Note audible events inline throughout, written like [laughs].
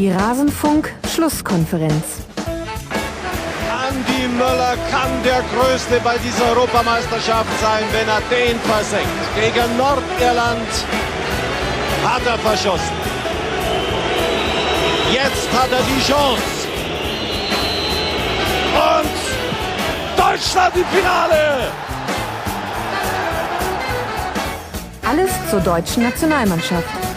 Die Rasenfunk-Schlusskonferenz. Andi Möller kann der Größte bei dieser Europameisterschaft sein, wenn er den versenkt. Gegen Nordirland hat er verschossen. Jetzt hat er die Chance. Und Deutschland im Finale! Alles zur deutschen Nationalmannschaft.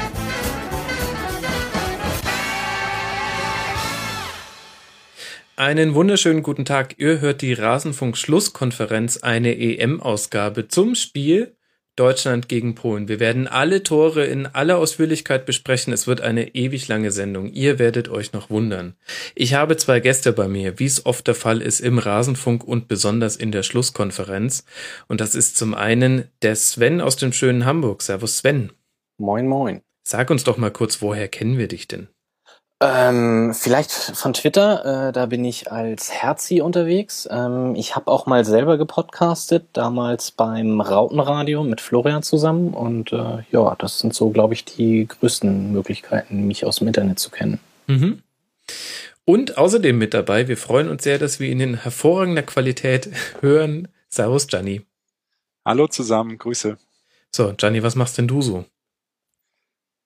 Einen wunderschönen guten Tag. Ihr hört die Rasenfunk-Schlusskonferenz, eine EM-Ausgabe zum Spiel Deutschland gegen Polen. Wir werden alle Tore in aller Ausführlichkeit besprechen. Es wird eine ewig lange Sendung. Ihr werdet euch noch wundern. Ich habe zwei Gäste bei mir, wie es oft der Fall ist im Rasenfunk und besonders in der Schlusskonferenz. Und das ist zum einen der Sven aus dem schönen Hamburg. Servus Sven. Moin, moin. Sag uns doch mal kurz, woher kennen wir dich denn? Ähm, vielleicht von Twitter, äh, da bin ich als Herzi unterwegs. Ähm, ich habe auch mal selber gepodcastet, damals beim Rautenradio mit Florian zusammen. Und äh, ja, das sind so, glaube ich, die größten Möglichkeiten, mich aus dem Internet zu kennen. Mhm. Und außerdem mit dabei, wir freuen uns sehr, dass wir ihn in hervorragender Qualität [laughs] hören. Servus, Gianni. Hallo zusammen, Grüße. So, Gianni, was machst denn du so?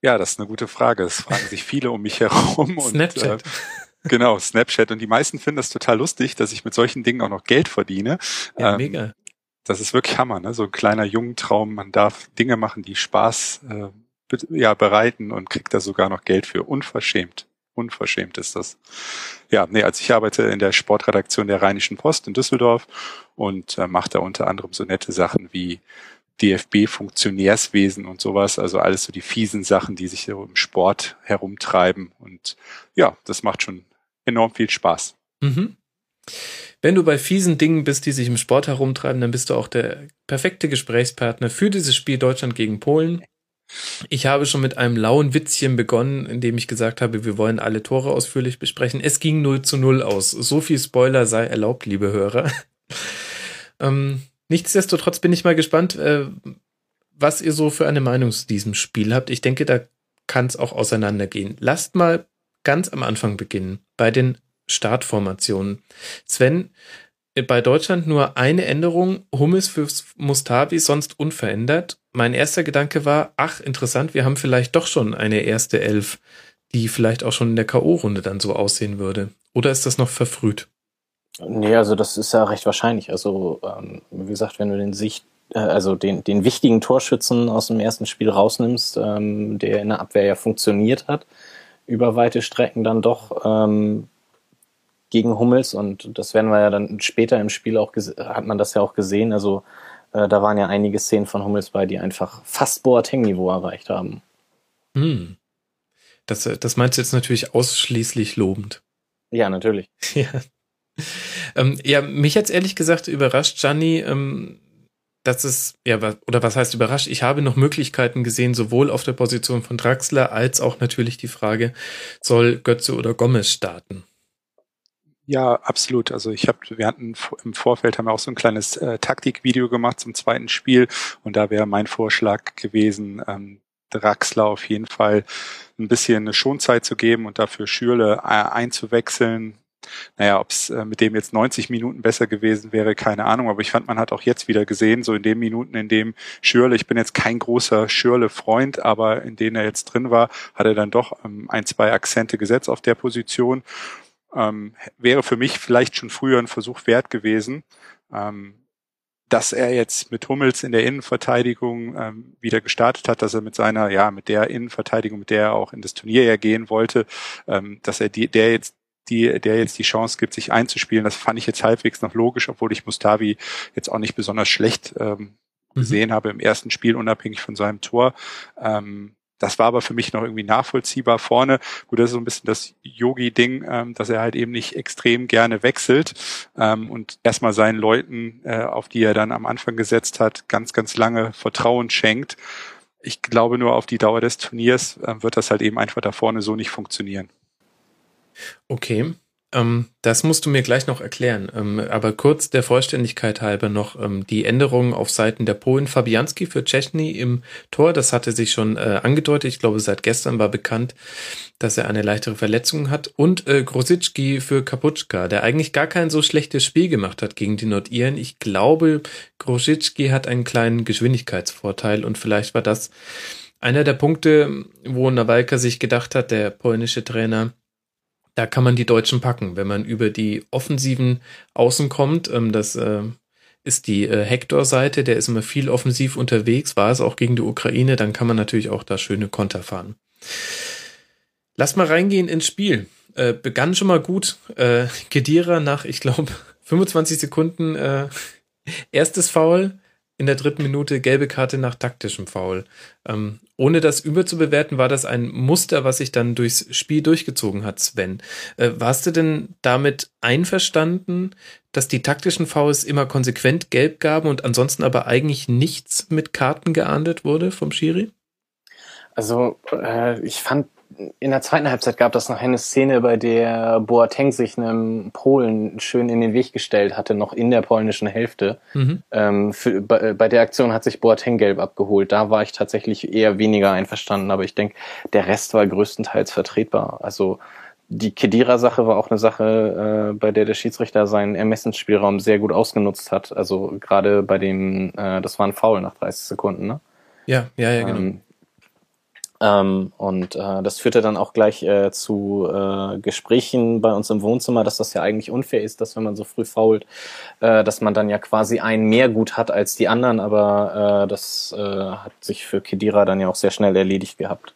Ja, das ist eine gute Frage. Es fragen sich viele um mich herum. Snapchat. Und, äh, genau, Snapchat. Und die meisten finden das total lustig, dass ich mit solchen Dingen auch noch Geld verdiene. Ja, ähm, mega. Das ist wirklich Hammer, ne? So ein kleiner Jungentraum. Man darf Dinge machen, die Spaß äh, ja, bereiten und kriegt da sogar noch Geld für. Unverschämt. Unverschämt ist das. Ja, nee, also ich arbeite in der Sportredaktion der Rheinischen Post in Düsseldorf und äh, mache da unter anderem so nette Sachen wie DFB-Funktionärswesen und sowas, also alles so die fiesen Sachen, die sich im Sport herumtreiben. Und ja, das macht schon enorm viel Spaß. Mhm. Wenn du bei fiesen Dingen bist, die sich im Sport herumtreiben, dann bist du auch der perfekte Gesprächspartner für dieses Spiel Deutschland gegen Polen. Ich habe schon mit einem lauen Witzchen begonnen, indem ich gesagt habe, wir wollen alle Tore ausführlich besprechen. Es ging 0 zu 0 aus. So viel Spoiler sei erlaubt, liebe Hörer. ähm, Nichtsdestotrotz bin ich mal gespannt, äh, was ihr so für eine Meinung zu diesem Spiel habt. Ich denke, da kann es auch auseinandergehen. Lasst mal ganz am Anfang beginnen, bei den Startformationen. Sven, äh, bei Deutschland nur eine Änderung, Hummels für Mustavi, sonst unverändert. Mein erster Gedanke war, ach, interessant, wir haben vielleicht doch schon eine erste Elf, die vielleicht auch schon in der K.O.-Runde dann so aussehen würde. Oder ist das noch verfrüht? Nee, also das ist ja recht wahrscheinlich. Also, ähm, wie gesagt, wenn du den Sicht, äh, also den, den wichtigen Torschützen aus dem ersten Spiel rausnimmst, ähm, der in der Abwehr ja funktioniert hat, über weite Strecken dann doch ähm, gegen Hummels und das werden wir ja dann später im Spiel auch hat man das ja auch gesehen. Also äh, da waren ja einige Szenen von Hummels bei, die einfach fast Boateng-Niveau erreicht haben. Hm. Das, das meinst du jetzt natürlich ausschließlich lobend. Ja, natürlich. [laughs] Ja. Ähm, ja, mich jetzt ehrlich gesagt überrascht, Gianni, ähm, dass es, ja, oder was heißt überrascht? Ich habe noch Möglichkeiten gesehen, sowohl auf der Position von Draxler als auch natürlich die Frage, soll Götze oder Gomez starten? Ja, absolut. Also ich habe, wir hatten im Vorfeld haben wir auch so ein kleines äh, Taktikvideo gemacht zum zweiten Spiel und da wäre mein Vorschlag gewesen, ähm, Draxler auf jeden Fall ein bisschen eine Schonzeit zu geben und dafür Schürle äh, einzuwechseln, naja, ob es äh, mit dem jetzt 90 Minuten besser gewesen wäre, keine Ahnung. Aber ich fand, man hat auch jetzt wieder gesehen, so in den Minuten, in dem Schürle, ich bin jetzt kein großer Schürle-Freund, aber in denen er jetzt drin war, hat er dann doch ähm, ein, zwei Akzente gesetzt auf der Position. Ähm, wäre für mich vielleicht schon früher ein Versuch wert gewesen. Ähm, dass er jetzt mit Hummels in der Innenverteidigung ähm, wieder gestartet hat, dass er mit seiner, ja, mit der Innenverteidigung, mit der er auch in das Turnier ja gehen wollte, ähm, dass er die, der jetzt die, der jetzt die Chance gibt, sich einzuspielen. Das fand ich jetzt halbwegs noch logisch, obwohl ich Mustavi jetzt auch nicht besonders schlecht ähm, mhm. gesehen mhm. habe im ersten Spiel, unabhängig von seinem Tor. Ähm, das war aber für mich noch irgendwie nachvollziehbar vorne. Gut, das ist so ein bisschen das Yogi-Ding, ähm, dass er halt eben nicht extrem gerne wechselt ähm, und erstmal seinen Leuten, äh, auf die er dann am Anfang gesetzt hat, ganz, ganz lange Vertrauen schenkt. Ich glaube nur auf die Dauer des Turniers äh, wird das halt eben einfach da vorne so nicht funktionieren. Okay. Ähm, das musst du mir gleich noch erklären. Ähm, aber kurz der Vollständigkeit halber noch ähm, die Änderungen auf Seiten der Polen. Fabianski für Czechny im Tor, das hatte sich schon äh, angedeutet. Ich glaube, seit gestern war bekannt, dass er eine leichtere Verletzung hat. Und äh, Grosicki für Kaputschka, der eigentlich gar kein so schlechtes Spiel gemacht hat gegen die Nordiren. Ich glaube, Grosicki hat einen kleinen Geschwindigkeitsvorteil und vielleicht war das einer der Punkte, wo Nawalka sich gedacht hat, der polnische Trainer, da kann man die Deutschen packen, wenn man über die offensiven Außen kommt. Ähm, das äh, ist die äh, Hector-Seite, der ist immer viel offensiv unterwegs, war es auch gegen die Ukraine, dann kann man natürlich auch da schöne Konter fahren. Lass mal reingehen ins Spiel. Äh, begann schon mal gut. Äh, Kedira nach, ich glaube, [laughs] 25 Sekunden äh, erstes Foul, in der dritten Minute gelbe Karte nach taktischem Foul. Ähm, ohne das überzubewerten, war das ein Muster, was sich dann durchs Spiel durchgezogen hat, Sven. Äh, warst du denn damit einverstanden, dass die taktischen Fouls immer konsequent gelb gaben und ansonsten aber eigentlich nichts mit Karten geahndet wurde vom Schiri? Also äh, ich fand in der zweiten Halbzeit gab es noch eine Szene, bei der Boateng sich einem Polen schön in den Weg gestellt hatte, noch in der polnischen Hälfte. Mhm. Ähm, für, bei, bei, der Aktion hat sich Boateng gelb abgeholt. Da war ich tatsächlich eher weniger einverstanden, aber ich denke, der Rest war größtenteils vertretbar. Also die Kedira-Sache war auch eine Sache, äh, bei der der Schiedsrichter seinen Ermessensspielraum sehr gut ausgenutzt hat. Also gerade bei dem, äh, das war ein Foul nach 30 Sekunden, ne? Ja, ja, ja, genau. Ähm, ähm, und äh, das führte dann auch gleich äh, zu äh, Gesprächen bei uns im Wohnzimmer, dass das ja eigentlich unfair ist, dass wenn man so früh fault, äh, dass man dann ja quasi ein mehr gut hat als die anderen, aber äh, das äh, hat sich für Kedira dann ja auch sehr schnell erledigt gehabt.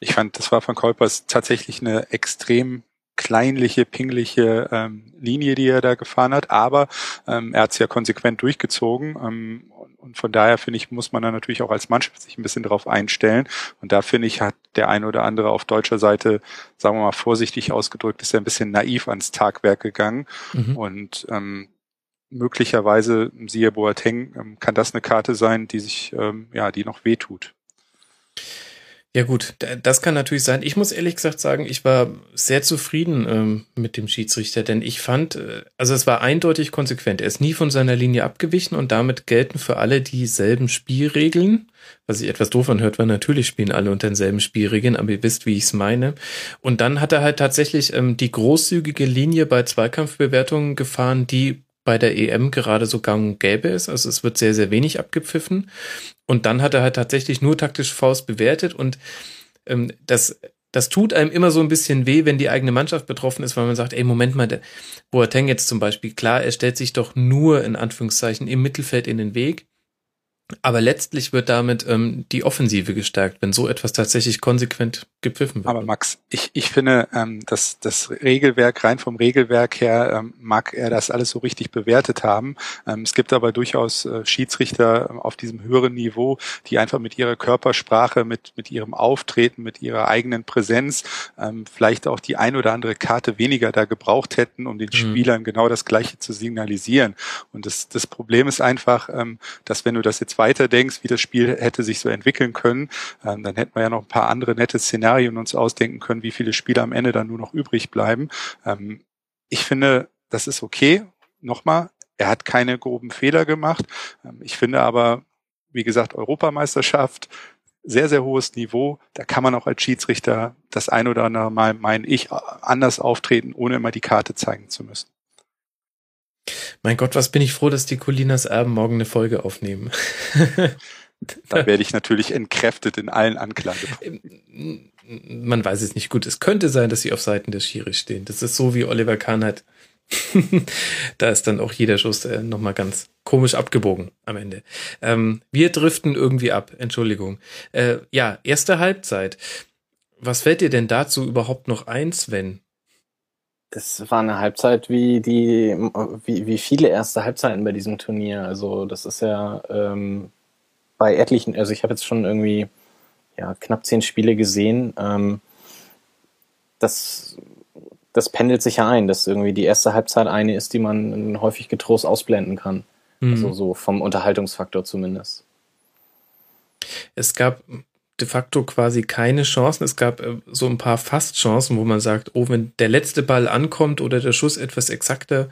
Ich fand, das war von Kolpers tatsächlich eine extrem kleinliche, pingliche ähm, Linie, die er da gefahren hat, aber ähm, er hat es ja konsequent durchgezogen ähm, und von daher finde ich, muss man dann natürlich auch als Mannschaft sich ein bisschen darauf einstellen und da finde ich, hat der eine oder andere auf deutscher Seite, sagen wir mal vorsichtig ausgedrückt, ist er ein bisschen naiv ans Tagwerk gegangen mhm. und ähm, möglicherweise, siehe Boateng, ähm, kann das eine Karte sein, die sich, ähm, ja, die noch wehtut. Ja gut, das kann natürlich sein. Ich muss ehrlich gesagt sagen, ich war sehr zufrieden ähm, mit dem Schiedsrichter, denn ich fand, äh, also es war eindeutig konsequent. Er ist nie von seiner Linie abgewichen und damit gelten für alle dieselben Spielregeln. Was sich etwas doof anhört, weil natürlich spielen alle unter denselben Spielregeln, aber ihr wisst, wie ich es meine. Und dann hat er halt tatsächlich ähm, die großzügige Linie bei Zweikampfbewertungen gefahren, die bei der EM gerade so gang und gäbe ist. Also es wird sehr, sehr wenig abgepfiffen. Und dann hat er halt tatsächlich nur taktische Faust bewertet und ähm, das, das tut einem immer so ein bisschen weh, wenn die eigene Mannschaft betroffen ist, weil man sagt, ey, Moment mal, Boateng jetzt zum Beispiel, klar, er stellt sich doch nur in Anführungszeichen im Mittelfeld in den Weg. Aber letztlich wird damit ähm, die Offensive gestärkt, wenn so etwas tatsächlich konsequent gepfiffen wird. Aber Max, ich, ich finde, ähm, dass das Regelwerk, rein vom Regelwerk her, ähm, mag er das alles so richtig bewertet haben. Ähm, es gibt aber durchaus äh, Schiedsrichter ähm, auf diesem höheren Niveau, die einfach mit ihrer Körpersprache, mit, mit ihrem Auftreten, mit ihrer eigenen Präsenz ähm, vielleicht auch die ein oder andere Karte weniger da gebraucht hätten, um den mhm. Spielern genau das Gleiche zu signalisieren. Und das, das Problem ist einfach, ähm, dass wenn du das jetzt jetzt weiter denkst, wie das Spiel hätte sich so entwickeln können, ähm, dann hätten wir ja noch ein paar andere nette Szenarien uns ausdenken können, wie viele Spiele am Ende dann nur noch übrig bleiben. Ähm, ich finde, das ist okay. Nochmal, er hat keine groben Fehler gemacht. Ähm, ich finde aber, wie gesagt, Europameisterschaft, sehr, sehr hohes Niveau. Da kann man auch als Schiedsrichter das ein oder andere Mal, meine ich, anders auftreten, ohne immer die Karte zeigen zu müssen. Mein Gott, was bin ich froh, dass die Colinas Erben morgen eine Folge aufnehmen. [laughs] da werde ich natürlich entkräftet in allen Anklagepunkten. Ähm, man weiß es nicht gut. Es könnte sein, dass sie auf Seiten des Schiris stehen. Das ist so wie Oliver Kahn hat. [laughs] da ist dann auch jeder Schuss äh, nochmal ganz komisch abgebogen am Ende. Ähm, wir driften irgendwie ab, Entschuldigung. Äh, ja, erste Halbzeit. Was fällt dir denn dazu überhaupt noch ein, Sven? Das war eine Halbzeit wie die, wie, wie viele erste Halbzeiten bei diesem Turnier. Also das ist ja ähm, bei etlichen, also ich habe jetzt schon irgendwie ja, knapp zehn Spiele gesehen. Ähm, das, das pendelt sich ja ein, dass irgendwie die erste Halbzeit eine ist, die man häufig getrost ausblenden kann. Mhm. Also so vom Unterhaltungsfaktor zumindest. Es gab de facto quasi keine Chancen. Es gab äh, so ein paar Fastchancen, wo man sagt, oh, wenn der letzte Ball ankommt oder der Schuss etwas exakter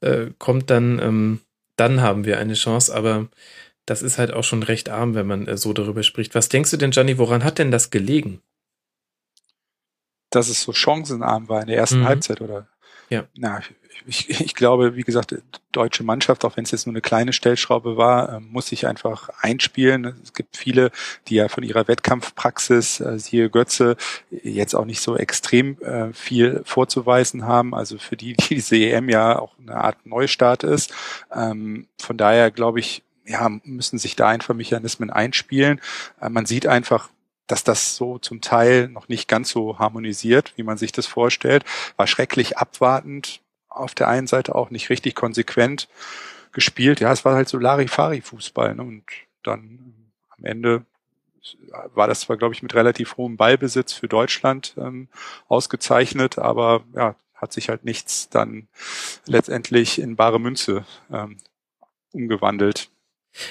äh, kommt, dann, ähm, dann haben wir eine Chance. Aber das ist halt auch schon recht arm, wenn man äh, so darüber spricht. Was denkst du denn, Gianni, woran hat denn das gelegen? Dass es so chancenarm war in der ersten mhm. Halbzeit, oder? Ja. Na, ich, ich glaube, wie gesagt, deutsche Mannschaft, auch wenn es jetzt nur eine kleine Stellschraube war, ähm, muss sich einfach einspielen. Es gibt viele, die ja von ihrer Wettkampfpraxis, äh, siehe Götze, jetzt auch nicht so extrem äh, viel vorzuweisen haben. Also für die, die diese EM ja auch eine Art Neustart ist. Ähm, von daher glaube ich, ja, müssen sich da einfach Mechanismen einspielen. Äh, man sieht einfach, dass das so zum Teil noch nicht ganz so harmonisiert, wie man sich das vorstellt. War schrecklich abwartend, auf der einen Seite auch nicht richtig konsequent gespielt. Ja, es war halt so Larifari-Fußball. Ne? Und dann am Ende war das zwar, glaube ich, mit relativ hohem Ballbesitz für Deutschland ähm, ausgezeichnet, aber ja, hat sich halt nichts dann letztendlich in bare Münze ähm, umgewandelt.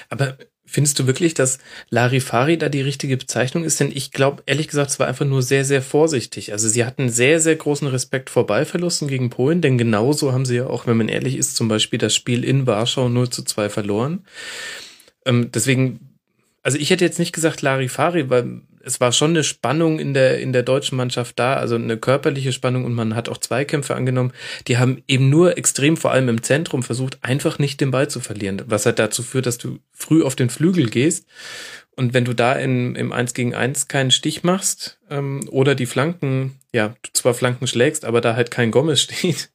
Aber Findest du wirklich, dass Larifari da die richtige Bezeichnung ist? Denn ich glaube, ehrlich gesagt, es war einfach nur sehr, sehr vorsichtig. Also sie hatten sehr, sehr großen Respekt vor Ballverlusten gegen Polen, denn genauso haben sie ja auch, wenn man ehrlich ist, zum Beispiel das Spiel in Warschau 0 zu 2 verloren. Ähm, deswegen, also ich hätte jetzt nicht gesagt Larifari, weil es war schon eine Spannung in der, in der deutschen Mannschaft da, also eine körperliche Spannung und man hat auch Zweikämpfe angenommen. Die haben eben nur extrem, vor allem im Zentrum, versucht, einfach nicht den Ball zu verlieren, was halt dazu führt, dass du früh auf den Flügel gehst. Und wenn du da in, im 1 gegen 1 keinen Stich machst ähm, oder die Flanken, ja, du zwar Flanken schlägst, aber da halt kein Gomez [laughs] steht,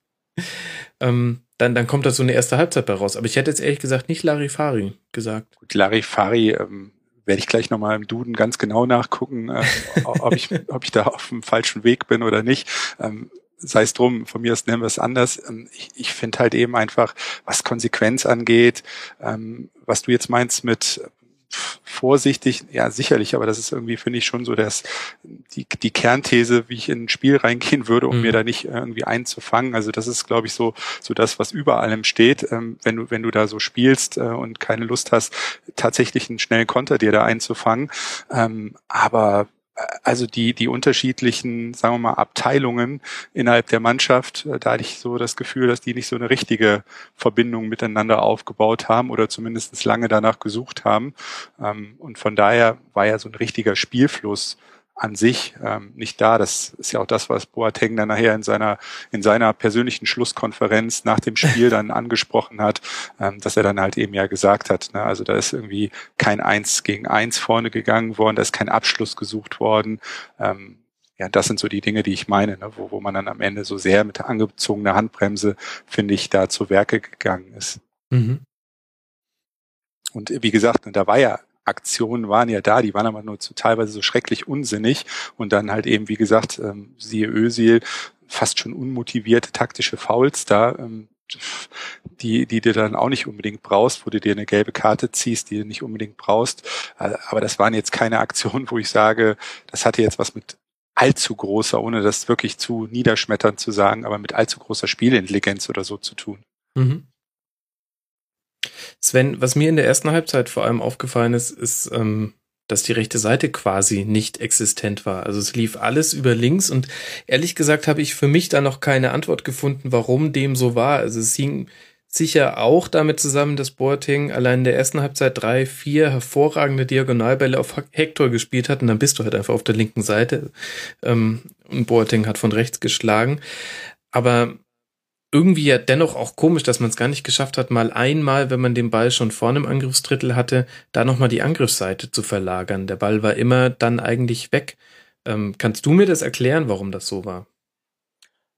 ähm, dann, dann kommt da so eine erste Halbzeit bei raus. Aber ich hätte jetzt ehrlich gesagt nicht Larifari gesagt. Gut, Larifari ähm, werde ich gleich nochmal im Duden ganz genau nachgucken, äh, ob, ich, [laughs] ob ich da auf dem falschen Weg bin oder nicht. Ähm, sei es drum, von mir aus nennen wir es anders. Ähm, ich, ich finde halt eben einfach, was Konsequenz angeht, ähm, was du jetzt meinst mit vorsichtig, ja sicherlich, aber das ist irgendwie, finde ich, schon so dass die, die Kernthese, wie ich in ein Spiel reingehen würde, um mhm. mir da nicht irgendwie einzufangen. Also das ist, glaube ich, so, so das, was über allem steht. Ähm, wenn du, wenn du da so spielst äh, und keine Lust hast, tatsächlich einen schnellen Konter dir da einzufangen. Ähm, aber also die, die unterschiedlichen, sagen wir mal, Abteilungen innerhalb der Mannschaft, äh, da hatte ich so das Gefühl, dass die nicht so eine richtige Verbindung miteinander aufgebaut haben oder zumindest lange danach gesucht haben. Ähm, und von daher war ja so ein richtiger Spielfluss an sich ähm, nicht da. Das ist ja auch das, was Boateng dann nachher in seiner in seiner persönlichen Schlusskonferenz nach dem Spiel dann [laughs] angesprochen hat, ähm, dass er dann halt eben ja gesagt hat, ne, also da ist irgendwie kein Eins gegen Eins vorne gegangen worden, da ist kein Abschluss gesucht worden. Ähm, ja, das sind so die Dinge, die ich meine, ne, wo, wo man dann am Ende so sehr mit angezogener Handbremse, finde ich, da zu Werke gegangen ist. Mhm. Und wie gesagt, ne, da war ja Aktionen waren ja da, die waren aber nur zu teilweise so schrecklich unsinnig und dann halt eben, wie gesagt, ähm, siehe Ösil, fast schon unmotivierte taktische Fouls da, ähm, die, die du dann auch nicht unbedingt brauchst, wo du dir eine gelbe Karte ziehst, die du nicht unbedingt brauchst. Äh, aber das waren jetzt keine Aktionen, wo ich sage, das hatte jetzt was mit allzu großer, ohne das wirklich zu niederschmetternd zu sagen, aber mit allzu großer Spielintelligenz oder so zu tun. Mhm. Sven, was mir in der ersten Halbzeit vor allem aufgefallen ist, ist, ähm, dass die rechte Seite quasi nicht existent war. Also es lief alles über links und ehrlich gesagt habe ich für mich da noch keine Antwort gefunden, warum dem so war. Also es hing sicher auch damit zusammen, dass Boateng allein in der ersten Halbzeit drei, vier hervorragende Diagonalbälle auf Hector gespielt hat und dann bist du halt einfach auf der linken Seite ähm, und Boateng hat von rechts geschlagen. Aber irgendwie ja dennoch auch komisch, dass man es gar nicht geschafft hat, mal einmal, wenn man den Ball schon vorne im Angriffsdrittel hatte, da nochmal die Angriffsseite zu verlagern. Der Ball war immer dann eigentlich weg. Ähm, kannst du mir das erklären, warum das so war?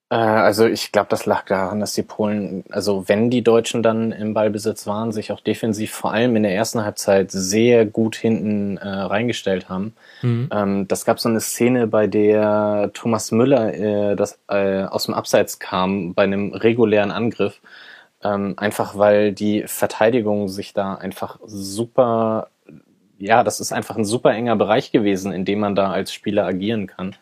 Äh, also ich glaube, das lag daran, dass die Polen, also wenn die Deutschen dann im Ballbesitz waren, sich auch defensiv vor allem in der ersten Halbzeit sehr gut hinten äh, reingestellt haben. Mhm. Ähm, das gab so eine Szene, bei der Thomas Müller äh, das, äh, aus dem Abseits kam bei einem regulären Angriff. Ähm, einfach weil die Verteidigung sich da einfach super, ja, das ist einfach ein super enger Bereich gewesen, in dem man da als Spieler agieren kann.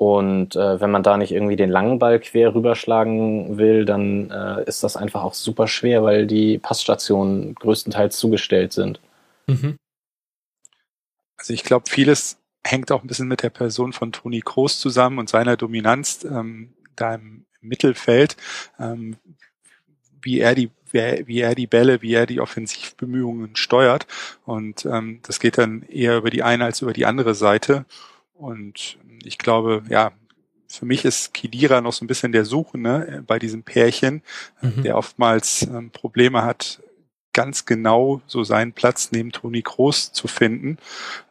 Und äh, wenn man da nicht irgendwie den langen Ball quer rüberschlagen will, dann äh, ist das einfach auch super schwer, weil die Passstationen größtenteils zugestellt sind. Mhm. Also ich glaube, vieles hängt auch ein bisschen mit der Person von Toni Kroos zusammen und seiner Dominanz ähm, da im Mittelfeld, ähm, wie er die wie er die Bälle, wie er die Offensivbemühungen steuert. Und ähm, das geht dann eher über die eine als über die andere Seite. Und ich glaube, ja, für mich ist Kidira noch so ein bisschen der Suchende bei diesem Pärchen, mhm. der oftmals ähm, Probleme hat, ganz genau so seinen Platz neben Toni Kroos zu finden.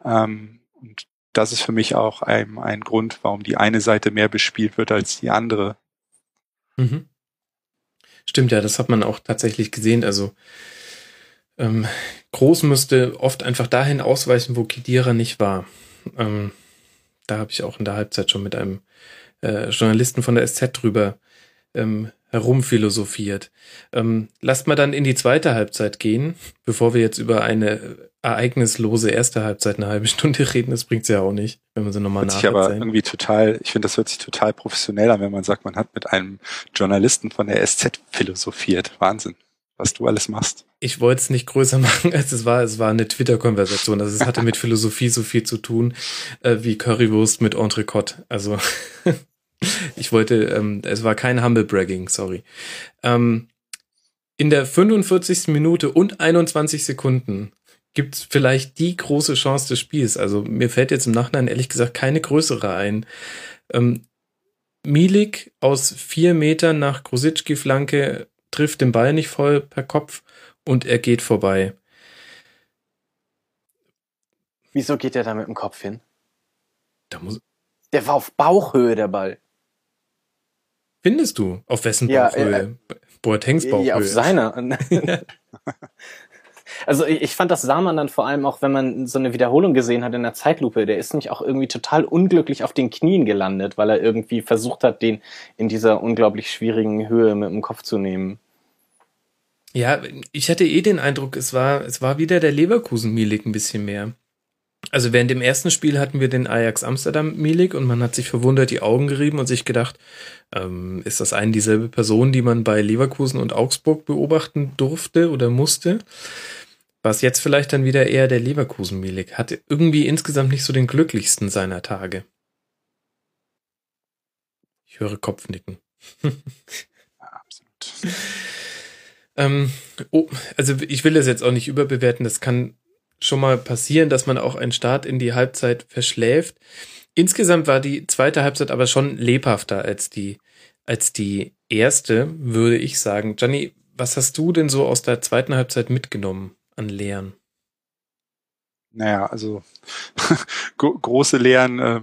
Ähm, und das ist für mich auch ein, ein Grund, warum die eine Seite mehr bespielt wird als die andere. Mhm. Stimmt, ja, das hat man auch tatsächlich gesehen. Also ähm, Groß müsste oft einfach dahin ausweichen, wo Kidira nicht war. Ähm, da habe ich auch in der Halbzeit schon mit einem äh, Journalisten von der SZ drüber ähm, herumphilosophiert. Ähm, lasst mal dann in die zweite Halbzeit gehen, bevor wir jetzt über eine ereignislose erste Halbzeit eine halbe Stunde [laughs] reden. Das bringt's ja auch nicht, wenn man sie nochmal nachher. aber irgendwie total, ich finde, das hört sich total professionell an, wenn man sagt, man hat mit einem Journalisten von der SZ philosophiert. Wahnsinn, was du alles machst. Ich wollte es nicht größer [laughs] machen, als es war. Es war eine Twitter-Konversation. Also es hatte mit Philosophie so viel zu tun, äh, wie Currywurst mit Entrecote. Also [laughs] ich wollte, ähm, es war kein Humble Bragging, sorry. Ähm, in der 45. Minute und 21 Sekunden gibt es vielleicht die große Chance des Spiels. Also mir fällt jetzt im Nachhinein ehrlich gesagt keine größere ein. Ähm, Milik aus vier Metern nach Krosicki-Flanke trifft den Ball nicht voll per Kopf und er geht vorbei. Wieso geht er da mit dem Kopf hin? Da muss der war auf Bauchhöhe, der Ball. Findest du? Auf wessen Bauchhöhe? Ja, äh, Boatengs Bauchhöhe. Ja, auf seiner. [laughs] [laughs] Also ich, ich fand, das sah man dann vor allem auch, wenn man so eine Wiederholung gesehen hat in der Zeitlupe. Der ist nicht auch irgendwie total unglücklich auf den Knien gelandet, weil er irgendwie versucht hat, den in dieser unglaublich schwierigen Höhe mit dem Kopf zu nehmen. Ja, ich hatte eh den Eindruck, es war, es war wieder der Leverkusen-Milik ein bisschen mehr. Also während dem ersten Spiel hatten wir den Ajax Amsterdam Milik und man hat sich verwundert die Augen gerieben und sich gedacht, ähm, ist das eine dieselbe Person, die man bei Leverkusen und Augsburg beobachten durfte oder musste? Was jetzt vielleicht dann wieder eher der Leverkusen-Milik. Hat irgendwie insgesamt nicht so den glücklichsten seiner Tage. Ich höre Kopfnicken. [laughs] ja, absolut. ähm, oh, also ich will das jetzt auch nicht überbewerten. Das kann schon mal passieren, dass man auch einen Start in die Halbzeit verschläft. Insgesamt war die zweite Halbzeit aber schon lebhafter als die, als die erste, würde ich sagen. Gianni, was hast du denn so aus der zweiten Halbzeit mitgenommen? an Lehren? Naja, also [laughs] große Lehren äh,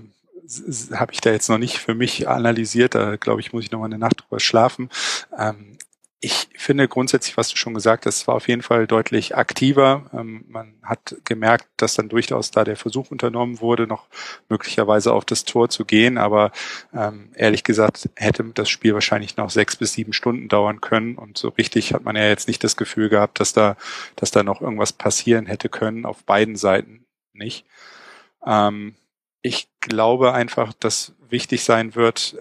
habe ich da jetzt noch nicht für mich analysiert. Da glaube ich, muss ich noch mal eine Nacht drüber schlafen. Ähm, ich finde grundsätzlich, was du schon gesagt hast, war auf jeden Fall deutlich aktiver. Ähm, man hat gemerkt, dass dann durchaus da der Versuch unternommen wurde, noch möglicherweise auf das Tor zu gehen. Aber ähm, ehrlich gesagt hätte das Spiel wahrscheinlich noch sechs bis sieben Stunden dauern können. Und so richtig hat man ja jetzt nicht das Gefühl gehabt, dass da, dass da noch irgendwas passieren hätte können. Auf beiden Seiten nicht. Ähm, ich glaube einfach, dass wichtig sein wird,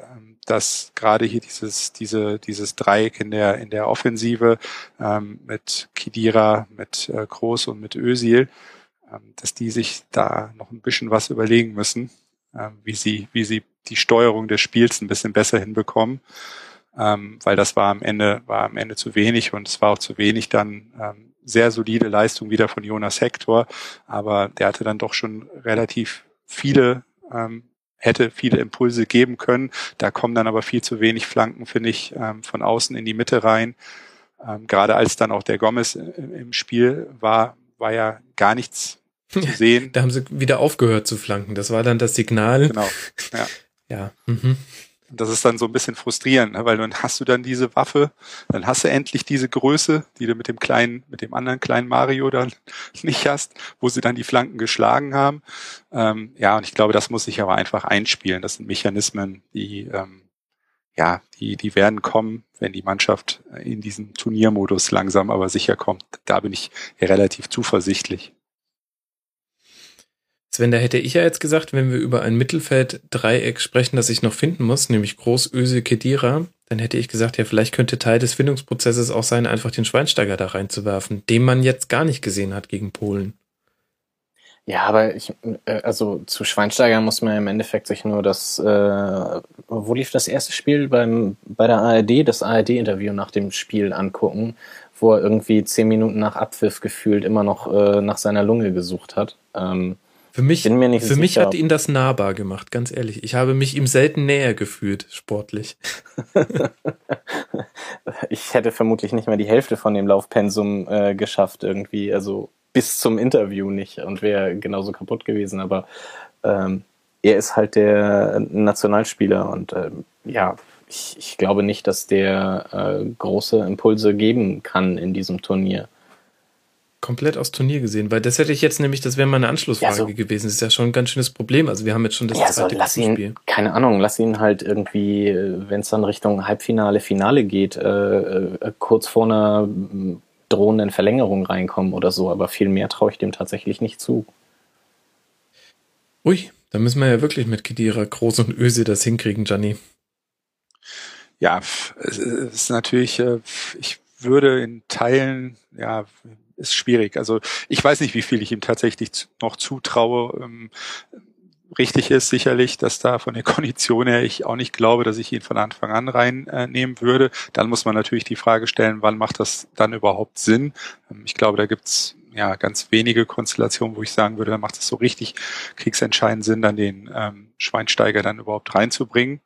dass gerade hier dieses, diese, dieses Dreieck in der, in der Offensive ähm, mit Kidira, mit äh, Groß und mit Ösil, ähm, dass die sich da noch ein bisschen was überlegen müssen, ähm, wie sie, wie sie die Steuerung des Spiels ein bisschen besser hinbekommen. Ähm, weil das war am Ende, war am Ende zu wenig und es war auch zu wenig dann ähm, sehr solide Leistung wieder von Jonas Hector, aber der hatte dann doch schon relativ viele ähm, hätte viele Impulse geben können. Da kommen dann aber viel zu wenig Flanken, finde ich, ähm, von außen in die Mitte rein. Ähm, gerade als dann auch der Gomez im Spiel war, war ja gar nichts zu [laughs] sehen. da haben sie wieder aufgehört zu flanken. Das war dann das Signal. Genau. Ja. [laughs] ja. Mhm. Das ist dann so ein bisschen frustrierend, ne? weil dann hast du dann diese Waffe, dann hast du endlich diese Größe, die du mit dem kleinen, mit dem anderen kleinen Mario dann [laughs] nicht hast, wo sie dann die Flanken geschlagen haben. Ähm, ja, und ich glaube, das muss sich aber einfach einspielen. Das sind Mechanismen, die ähm, ja, die, die werden kommen, wenn die Mannschaft in diesen Turniermodus langsam aber sicher kommt. Da bin ich relativ zuversichtlich. Sven, da hätte ich ja jetzt gesagt, wenn wir über ein Mittelfeld-Dreieck sprechen, das ich noch finden muss, nämlich Groß, Öse, Kedira, dann hätte ich gesagt, ja, vielleicht könnte Teil des Findungsprozesses auch sein, einfach den Schweinsteiger da reinzuwerfen, den man jetzt gar nicht gesehen hat gegen Polen. Ja, aber ich, äh, also zu Schweinsteiger muss man im Endeffekt sich nur das, äh, wo lief das erste Spiel beim bei der ARD, das ARD-Interview nach dem Spiel angucken, wo er irgendwie zehn Minuten nach Abpfiff gefühlt immer noch äh, nach seiner Lunge gesucht hat. Ähm, für mich, für sicher, mich hat ihn das nahbar gemacht, ganz ehrlich. Ich habe mich ihm selten näher gefühlt, sportlich. [laughs] ich hätte vermutlich nicht mehr die Hälfte von dem Laufpensum äh, geschafft, irgendwie, also bis zum Interview nicht und wäre genauso kaputt gewesen. Aber ähm, er ist halt der Nationalspieler und ähm, ja, ich, ich glaube nicht, dass der äh, große Impulse geben kann in diesem Turnier komplett aufs Turnier gesehen, weil das hätte ich jetzt nämlich, das wäre meine Anschlussfrage ja, so, gewesen. Das ist ja schon ein ganz schönes Problem. Also wir haben jetzt schon das ja, zweite so, lass ihn, Keine Ahnung, lass ihn halt irgendwie, wenn es dann Richtung Halbfinale, Finale geht, äh, äh, kurz vor einer drohenden Verlängerung reinkommen oder so. Aber viel mehr traue ich dem tatsächlich nicht zu. Ui, da müssen wir ja wirklich mit Kedira, Groß und Öse das hinkriegen, Gianni. Ja, es ist natürlich, äh, ich würde in Teilen, ja, ist schwierig. Also ich weiß nicht, wie viel ich ihm tatsächlich noch zutraue. Ähm, richtig ist sicherlich, dass da von der [laughs] Kondition her ich auch nicht glaube, dass ich ihn von Anfang an reinnehmen äh, würde. Dann muss man natürlich die Frage stellen, wann macht das dann überhaupt Sinn? Ähm, ich glaube, da gibt's ja ganz wenige Konstellationen, wo ich sagen würde, da macht es so richtig kriegsentscheidend Sinn, dann den ähm, Schweinsteiger dann überhaupt reinzubringen.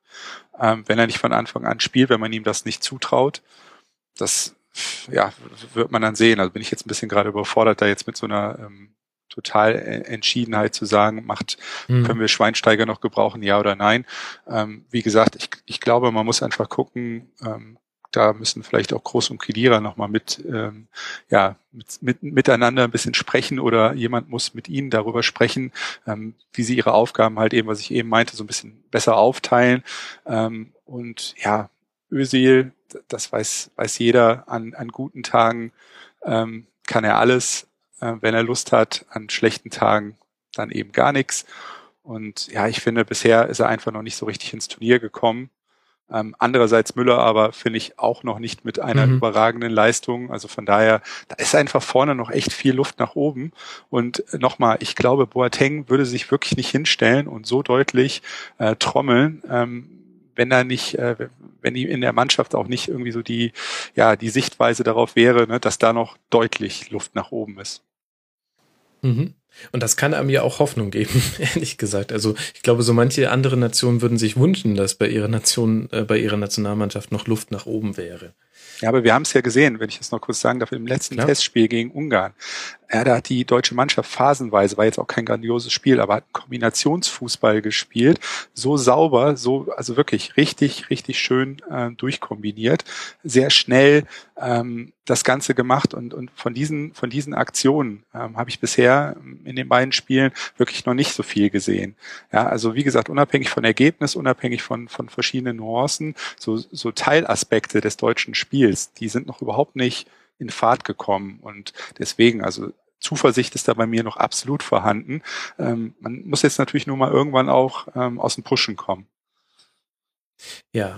Ähm, wenn er nicht von Anfang an spielt, wenn man ihm das nicht zutraut. Das ja, wird man dann sehen. Also bin ich jetzt ein bisschen gerade überfordert, da jetzt mit so einer ähm, total Entschiedenheit zu sagen, macht, mhm. können wir Schweinsteiger noch gebrauchen, ja oder nein. Ähm, wie gesagt, ich, ich glaube, man muss einfach gucken, ähm, da müssen vielleicht auch Groß und Kedira nochmal mit, ähm, ja, mit, mit, miteinander ein bisschen sprechen oder jemand muss mit ihnen darüber sprechen, ähm, wie sie ihre Aufgaben halt eben, was ich eben meinte, so ein bisschen besser aufteilen. Ähm, und ja, Özil, das weiß, weiß jeder, an, an guten Tagen ähm, kann er alles, äh, wenn er Lust hat, an schlechten Tagen dann eben gar nichts. Und ja, ich finde, bisher ist er einfach noch nicht so richtig ins Turnier gekommen. Ähm, andererseits Müller aber finde ich auch noch nicht mit einer mhm. überragenden Leistung. Also von daher, da ist einfach vorne noch echt viel Luft nach oben. Und nochmal, ich glaube, Boateng würde sich wirklich nicht hinstellen und so deutlich äh, trommeln, ähm, wenn da nicht, äh, wenn in der Mannschaft auch nicht irgendwie so die, ja, die Sichtweise darauf wäre, ne, dass da noch deutlich Luft nach oben ist. Mhm. Und das kann einem ja auch Hoffnung geben, [laughs] ehrlich gesagt. Also ich glaube, so manche andere Nationen würden sich wünschen, dass bei ihrer Nation, äh, bei ihrer Nationalmannschaft noch Luft nach oben wäre. Ja, aber wir haben es ja gesehen, wenn ich das noch kurz sagen darf, im letzten Klar. Testspiel gegen Ungarn. Ja, da hat die deutsche Mannschaft phasenweise, war jetzt auch kein grandioses Spiel, aber hat einen Kombinationsfußball gespielt. So sauber, so, also wirklich richtig, richtig schön äh, durchkombiniert. Sehr schnell ähm, das Ganze gemacht und, und von diesen, von diesen Aktionen ähm, habe ich bisher in den beiden Spielen wirklich noch nicht so viel gesehen. Ja, also wie gesagt, unabhängig von Ergebnis, unabhängig von, von verschiedenen Nuancen, so, so Teilaspekte des deutschen Spiels, die sind noch überhaupt nicht in Fahrt gekommen. Und deswegen, also Zuversicht ist da bei mir noch absolut vorhanden. Ähm, man muss jetzt natürlich nur mal irgendwann auch ähm, aus dem Pushen kommen. Ja.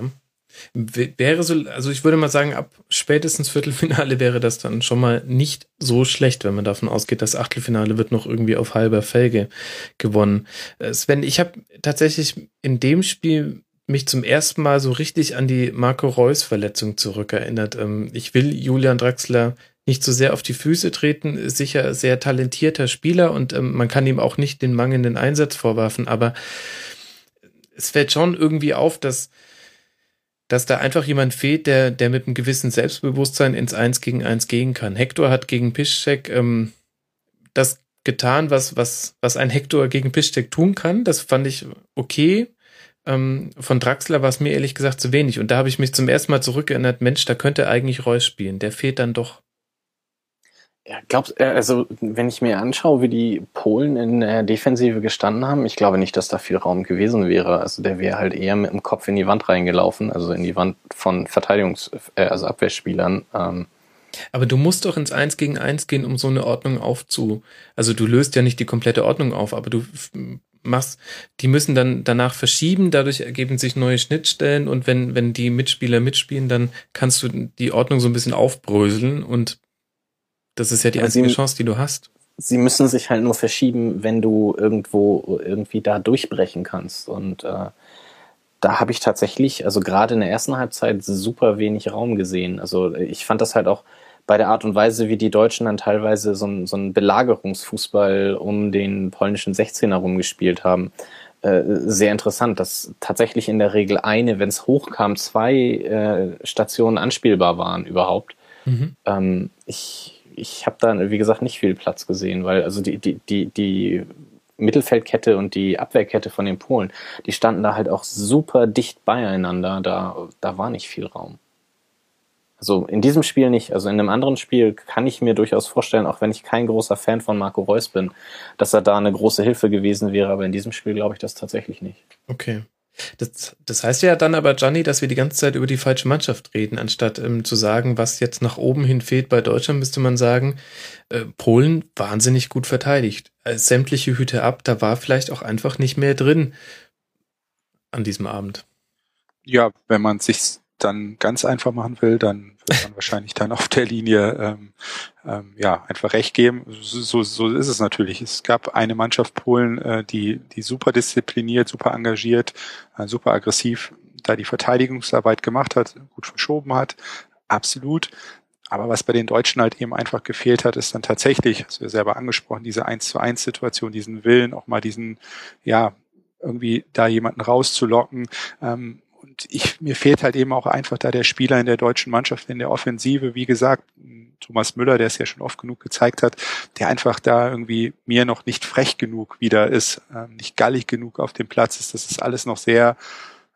Wäre so, also ich würde mal sagen, ab spätestens Viertelfinale wäre das dann schon mal nicht so schlecht, wenn man davon ausgeht, das Achtelfinale wird noch irgendwie auf halber Felge gewonnen. Äh, Sven, ich habe tatsächlich in dem Spiel mich zum ersten Mal so richtig an die Marco Reus Verletzung zurückerinnert. Ähm, ich will Julian Draxler nicht so sehr auf die Füße treten, ist sicher sehr talentierter Spieler und ähm, man kann ihm auch nicht den mangelnden Einsatz vorwerfen, aber es fällt schon irgendwie auf, dass dass da einfach jemand fehlt, der, der mit einem gewissen Selbstbewusstsein ins Eins gegen Eins gehen kann. Hector hat gegen Piszczek ähm, das getan, was, was, was ein Hector gegen Piszczek tun kann. Das fand ich okay ähm, von Draxler war es mir ehrlich gesagt zu wenig. Und da habe ich mich zum ersten Mal zurückerinnert, Mensch, da könnte eigentlich Reus spielen. Der fehlt dann doch. Ja, glaubst äh, also wenn ich mir anschaue, wie die Polen in der Defensive gestanden haben, ich glaube nicht, dass da viel Raum gewesen wäre. Also der wäre halt eher mit dem Kopf in die Wand reingelaufen, also in die Wand von Verteidigungs-, äh, also Abwehrspielern. Ähm. Aber du musst doch ins Eins gegen Eins gehen, um so eine Ordnung aufzu. Also du löst ja nicht die komplette Ordnung auf, aber du machst, die müssen dann danach verschieben, dadurch ergeben sich neue Schnittstellen und wenn, wenn die Mitspieler mitspielen, dann kannst du die Ordnung so ein bisschen aufbröseln und das ist ja die einzige sie, Chance, die du hast. sie müssen sich halt nur verschieben, wenn du irgendwo irgendwie da durchbrechen kannst. Und äh, da habe ich tatsächlich, also gerade in der ersten Halbzeit, super wenig Raum gesehen. Also ich fand das halt auch bei der Art und Weise, wie die Deutschen dann teilweise so, ein, so einen Belagerungsfußball um den polnischen 16er rumgespielt haben. Äh, sehr interessant, dass tatsächlich in der Regel eine, wenn es hochkam, zwei äh, Stationen anspielbar waren überhaupt. Mhm. Ähm, ich ich habe da, wie gesagt, nicht viel Platz gesehen, weil also die, die, die, die Mittelfeldkette und die Abwehrkette von den Polen, die standen da halt auch super dicht beieinander. Da, da war nicht viel Raum. Also in diesem Spiel nicht. Also in einem anderen Spiel kann ich mir durchaus vorstellen, auch wenn ich kein großer Fan von Marco Reus bin, dass er da eine große Hilfe gewesen wäre. Aber in diesem Spiel glaube ich das tatsächlich nicht. Okay. Das, das heißt ja dann aber, Gianni, dass wir die ganze Zeit über die falsche Mannschaft reden. Anstatt ähm, zu sagen, was jetzt nach oben hin fehlt bei Deutschland, müsste man sagen, äh, Polen wahnsinnig gut verteidigt. Äh, sämtliche Hüte ab, da war vielleicht auch einfach nicht mehr drin an diesem Abend. Ja, wenn man sich dann ganz einfach machen will, dann wird man wahrscheinlich dann auf der Linie ähm, ähm, ja einfach recht geben. So, so ist es natürlich. Es gab eine Mannschaft Polen, äh, die die super diszipliniert, super engagiert, äh, super aggressiv da die Verteidigungsarbeit gemacht hat, gut verschoben hat, absolut. Aber was bei den Deutschen halt eben einfach gefehlt hat, ist dann tatsächlich, hast du ja selber angesprochen, diese 1 zu 1 Situation, diesen Willen, auch mal diesen, ja, irgendwie da jemanden rauszulocken. Ähm, und ich, mir fehlt halt eben auch einfach da der Spieler in der deutschen Mannschaft in der Offensive. Wie gesagt, Thomas Müller, der es ja schon oft genug gezeigt hat, der einfach da irgendwie mir noch nicht frech genug wieder ist, ähm, nicht gallig genug auf dem Platz ist. Das ist alles noch sehr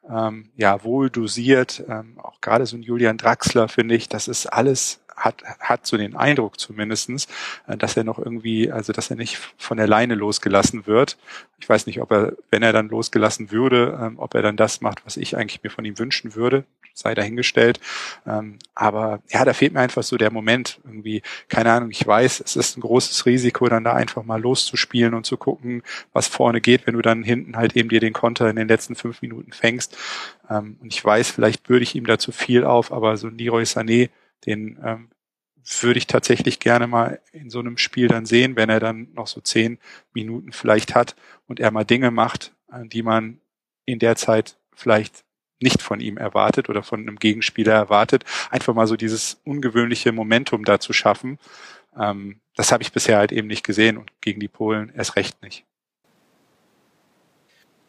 ähm, ja wohl dosiert. Ähm, auch gerade so ein Julian Draxler finde ich, das ist alles hat, hat so den Eindruck zumindestens, äh, dass er noch irgendwie, also dass er nicht von der Leine losgelassen wird. Ich weiß nicht, ob er, wenn er dann losgelassen würde, ähm, ob er dann das macht, was ich eigentlich mir von ihm wünschen würde, sei dahingestellt. Ähm, aber ja, da fehlt mir einfach so der Moment irgendwie, keine Ahnung, ich weiß, es ist ein großes Risiko, dann da einfach mal loszuspielen und zu gucken, was vorne geht, wenn du dann hinten halt eben dir den Konter in den letzten fünf Minuten fängst. Ähm, und ich weiß, vielleicht würde ich ihm da zu viel auf, aber so Leroy Sané, den ähm, würde ich tatsächlich gerne mal in so einem Spiel dann sehen, wenn er dann noch so zehn Minuten vielleicht hat und er mal Dinge macht, äh, die man in der Zeit vielleicht nicht von ihm erwartet oder von einem Gegenspieler erwartet. Einfach mal so dieses ungewöhnliche Momentum da zu schaffen. Ähm, das habe ich bisher halt eben nicht gesehen und gegen die Polen erst recht nicht.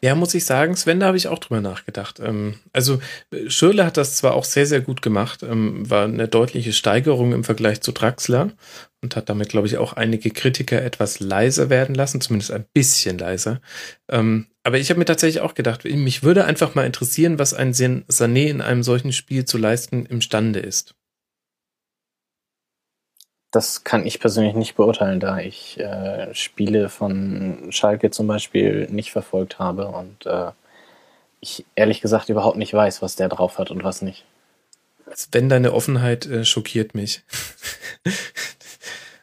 Ja, muss ich sagen, Sven, da habe ich auch drüber nachgedacht. Ähm, also Schürle hat das zwar auch sehr, sehr gut gemacht, ähm, war eine deutliche Steigerung im Vergleich zu Draxler und hat damit, glaube ich, auch einige Kritiker etwas leiser werden lassen, zumindest ein bisschen leiser. Ähm, aber ich habe mir tatsächlich auch gedacht, mich würde einfach mal interessieren, was ein Sané in einem solchen Spiel zu leisten imstande ist. Das kann ich persönlich nicht beurteilen, da ich äh, Spiele von Schalke zum Beispiel nicht verfolgt habe und äh, ich ehrlich gesagt überhaupt nicht weiß, was der drauf hat und was nicht. Wenn deine Offenheit äh, schockiert mich.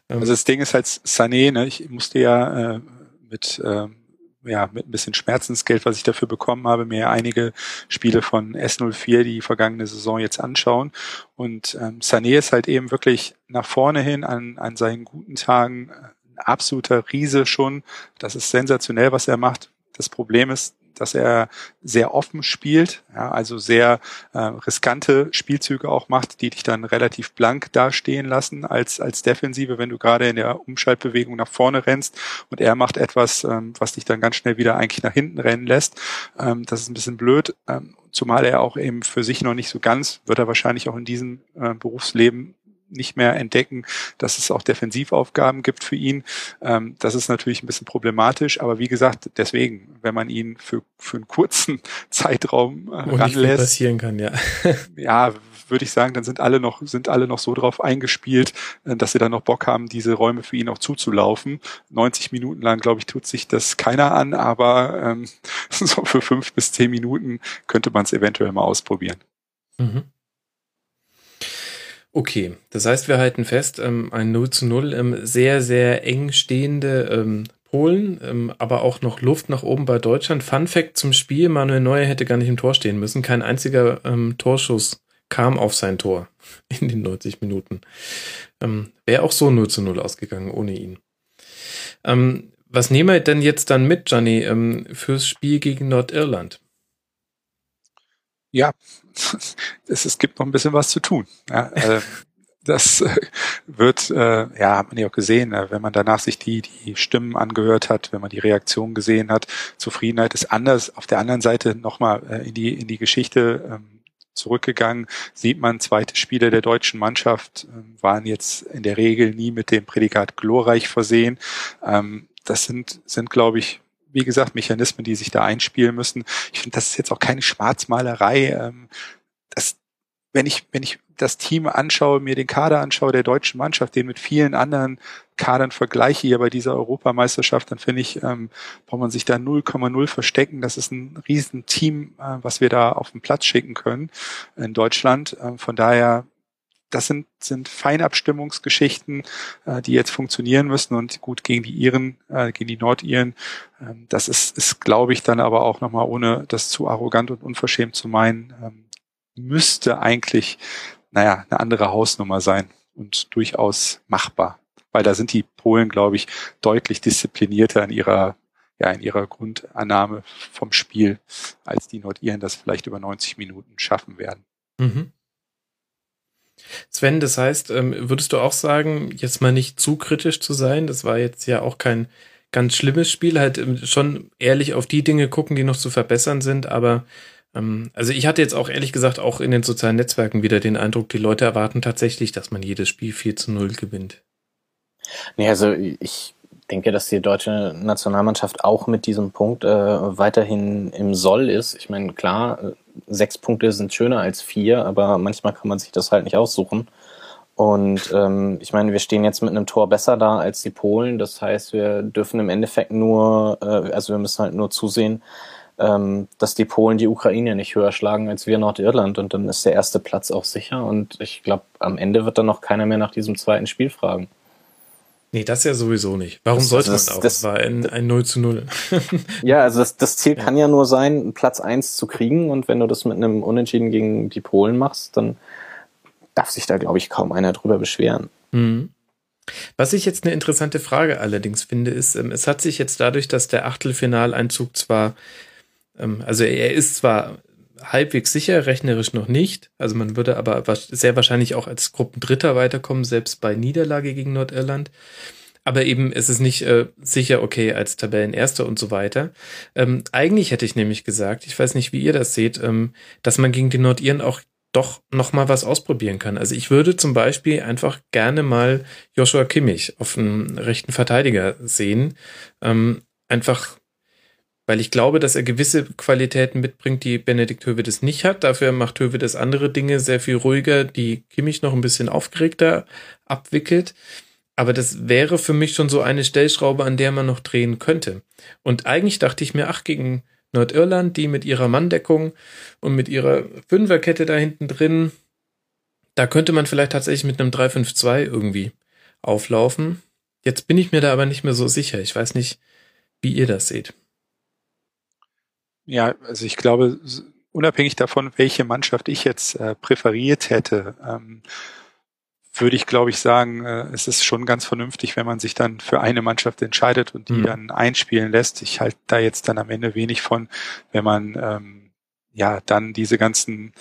also das Ding ist halt Sané, ne? ich musste ja äh, mit äh, ja, mit ein bisschen Schmerzensgeld, was ich dafür bekommen habe, mir einige Spiele von S04 die vergangene Saison jetzt anschauen. Und ähm, Sané ist halt eben wirklich nach vorne hin an, an seinen guten Tagen ein absoluter Riese schon. Das ist sensationell, was er macht. Das Problem ist, dass er sehr offen spielt, ja, also sehr äh, riskante Spielzüge auch macht, die dich dann relativ blank dastehen lassen als, als Defensive, wenn du gerade in der Umschaltbewegung nach vorne rennst und er macht etwas, ähm, was dich dann ganz schnell wieder eigentlich nach hinten rennen lässt. Ähm, das ist ein bisschen blöd, ähm, zumal er auch eben für sich noch nicht so ganz, wird er wahrscheinlich auch in diesem äh, Berufsleben nicht mehr entdecken, dass es auch Defensivaufgaben gibt für ihn. Ähm, das ist natürlich ein bisschen problematisch, aber wie gesagt, deswegen, wenn man ihn für, für einen kurzen [laughs] Zeitraum äh, Und ranlässt, passieren kann, ja. [laughs] ja, würde ich sagen, dann sind alle noch, sind alle noch so drauf eingespielt, äh, dass sie dann noch Bock haben, diese Räume für ihn auch zuzulaufen. 90 Minuten lang, glaube ich, tut sich das keiner an, aber ähm, [laughs] so für fünf bis zehn Minuten könnte man es eventuell mal ausprobieren. Mhm. Okay, das heißt, wir halten fest, ähm, ein 0 zu 0, ähm, sehr, sehr eng stehende ähm, Polen, ähm, aber auch noch Luft nach oben bei Deutschland. Fun Fact zum Spiel, Manuel Neuer hätte gar nicht im Tor stehen müssen. Kein einziger ähm, Torschuss kam auf sein Tor [laughs] in den 90 Minuten. Ähm, Wäre auch so 0 zu 0 ausgegangen ohne ihn. Was nehmen wir denn jetzt dann mit, Johnny, ähm, fürs Spiel gegen Nordirland? Ja, [laughs] es, es gibt noch ein bisschen was zu tun. Ja, äh, [laughs] das äh, wird, äh, ja, hat man ja auch gesehen, äh, wenn man danach sich die, die Stimmen angehört hat, wenn man die Reaktion gesehen hat. Zufriedenheit ist anders. Auf der anderen Seite nochmal äh, in die, in die Geschichte ähm, zurückgegangen, sieht man, zweite Spiele der deutschen Mannschaft äh, waren jetzt in der Regel nie mit dem Prädikat glorreich versehen. Ähm, das sind, sind, glaube ich, wie gesagt, Mechanismen, die sich da einspielen müssen. Ich finde, das ist jetzt auch keine Schwarzmalerei. Ähm, das, wenn ich, wenn ich das Team anschaue, mir den Kader anschaue der deutschen Mannschaft, den mit vielen anderen Kadern vergleiche hier bei dieser Europameisterschaft, dann finde ich, ähm, braucht man sich da 0,0 verstecken. Das ist ein Riesenteam, äh, was wir da auf den Platz schicken können in Deutschland. Ähm, von daher das sind, sind Feinabstimmungsgeschichten, äh, die jetzt funktionieren müssen und gut gegen die Iren, äh, gegen die Nordiren. Ähm, das ist, ist glaube ich, dann aber auch nochmal, ohne das zu arrogant und unverschämt zu meinen, ähm, müsste eigentlich, naja, eine andere Hausnummer sein und durchaus machbar. Weil da sind die Polen, glaube ich, deutlich disziplinierter in ihrer ja, in ihrer Grundannahme vom Spiel, als die Nordiren das vielleicht über 90 Minuten schaffen werden. Mhm. Sven, das heißt, ähm, würdest du auch sagen, jetzt mal nicht zu kritisch zu sein? Das war jetzt ja auch kein ganz schlimmes Spiel, halt ähm, schon ehrlich auf die Dinge gucken, die noch zu verbessern sind, aber ähm, also ich hatte jetzt auch ehrlich gesagt auch in den sozialen Netzwerken wieder den Eindruck, die Leute erwarten tatsächlich, dass man jedes Spiel 4 zu 0 gewinnt. Nee, also ich denke, dass die deutsche Nationalmannschaft auch mit diesem Punkt äh, weiterhin im Soll ist. Ich meine, klar, sechs Punkte sind schöner als vier, aber manchmal kann man sich das halt nicht aussuchen. Und ähm, ich meine, wir stehen jetzt mit einem Tor besser da als die Polen. Das heißt, wir dürfen im Endeffekt nur, äh, also wir müssen halt nur zusehen, ähm, dass die Polen die Ukraine nicht höher schlagen als wir Nordirland. Und dann ist der erste Platz auch sicher. Und ich glaube, am Ende wird dann noch keiner mehr nach diesem zweiten Spiel fragen. Nee, das ja sowieso nicht. Warum das, sollte das, man auch? Das, war ein, ein 0 zu 0. [laughs] ja, also das, das Ziel ja. kann ja nur sein, Platz 1 zu kriegen und wenn du das mit einem Unentschieden gegen die Polen machst, dann darf sich da, glaube ich, kaum einer drüber beschweren. Mhm. Was ich jetzt eine interessante Frage allerdings finde, ist, ähm, es hat sich jetzt dadurch, dass der Achtelfinaleinzug zwar, ähm, also er ist zwar halbwegs sicher, rechnerisch noch nicht. Also man würde aber sehr wahrscheinlich auch als Gruppendritter weiterkommen, selbst bei Niederlage gegen Nordirland. Aber eben es ist nicht äh, sicher, okay, als Tabellenerster und so weiter. Ähm, eigentlich hätte ich nämlich gesagt, ich weiß nicht, wie ihr das seht, ähm, dass man gegen die Nordiren auch doch noch mal was ausprobieren kann. Also ich würde zum Beispiel einfach gerne mal Joshua Kimmich auf einen rechten Verteidiger sehen. Ähm, einfach weil ich glaube, dass er gewisse Qualitäten mitbringt, die Benedikt Hövedes nicht hat. Dafür macht Hövedes andere Dinge sehr viel ruhiger, die Kimmich noch ein bisschen aufgeregter abwickelt. Aber das wäre für mich schon so eine Stellschraube, an der man noch drehen könnte. Und eigentlich dachte ich mir, ach, gegen Nordirland, die mit ihrer Manndeckung und mit ihrer Fünferkette da hinten drin, da könnte man vielleicht tatsächlich mit einem 3-5-2 irgendwie auflaufen. Jetzt bin ich mir da aber nicht mehr so sicher. Ich weiß nicht, wie ihr das seht. Ja, also ich glaube, unabhängig davon, welche Mannschaft ich jetzt äh, präferiert hätte, ähm, würde ich, glaube ich, sagen, äh, es ist schon ganz vernünftig, wenn man sich dann für eine Mannschaft entscheidet und die mhm. dann einspielen lässt. Ich halte da jetzt dann am Ende wenig von, wenn man ähm, ja dann diese ganzen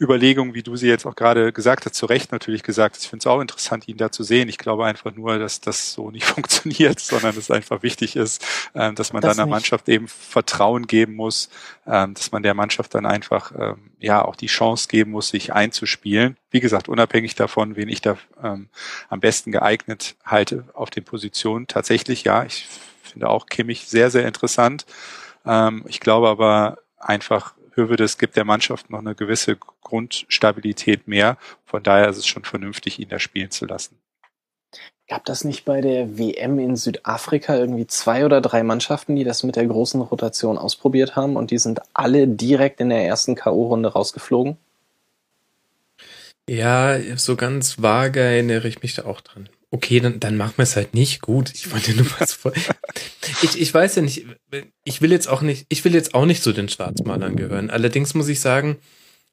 Überlegung, wie du sie jetzt auch gerade gesagt hast, zu Recht natürlich gesagt hast. Ich finde es auch interessant, ihn da zu sehen. Ich glaube einfach nur, dass das so nicht [laughs] funktioniert, sondern es einfach wichtig ist, ähm, dass man das dann der Mannschaft eben Vertrauen geben muss, ähm, dass man der Mannschaft dann einfach ähm, ja auch die Chance geben muss, sich einzuspielen. Wie gesagt, unabhängig davon, wen ich da am besten geeignet halte auf den Positionen. Tatsächlich, ja, ich finde auch Kimmich sehr, sehr interessant. Ich glaube aber einfach, Hövedes gibt der Mannschaft noch eine gewisse Grundstabilität mehr. Von daher ist es schon vernünftig, ihn da spielen zu lassen. Gab das nicht bei der WM in Südafrika irgendwie zwei oder drei Mannschaften, die das mit der großen Rotation ausprobiert haben und die sind alle direkt in der ersten K.O.-Runde rausgeflogen? Ja, so ganz vage erinnere ich mich da auch dran okay, dann, dann machen wir es halt nicht. Gut, ich wollte nur was vor. [laughs] ich, ich weiß ja nicht, ich will jetzt auch nicht, ich will jetzt auch nicht zu den Schwarzmalern gehören. Allerdings muss ich sagen,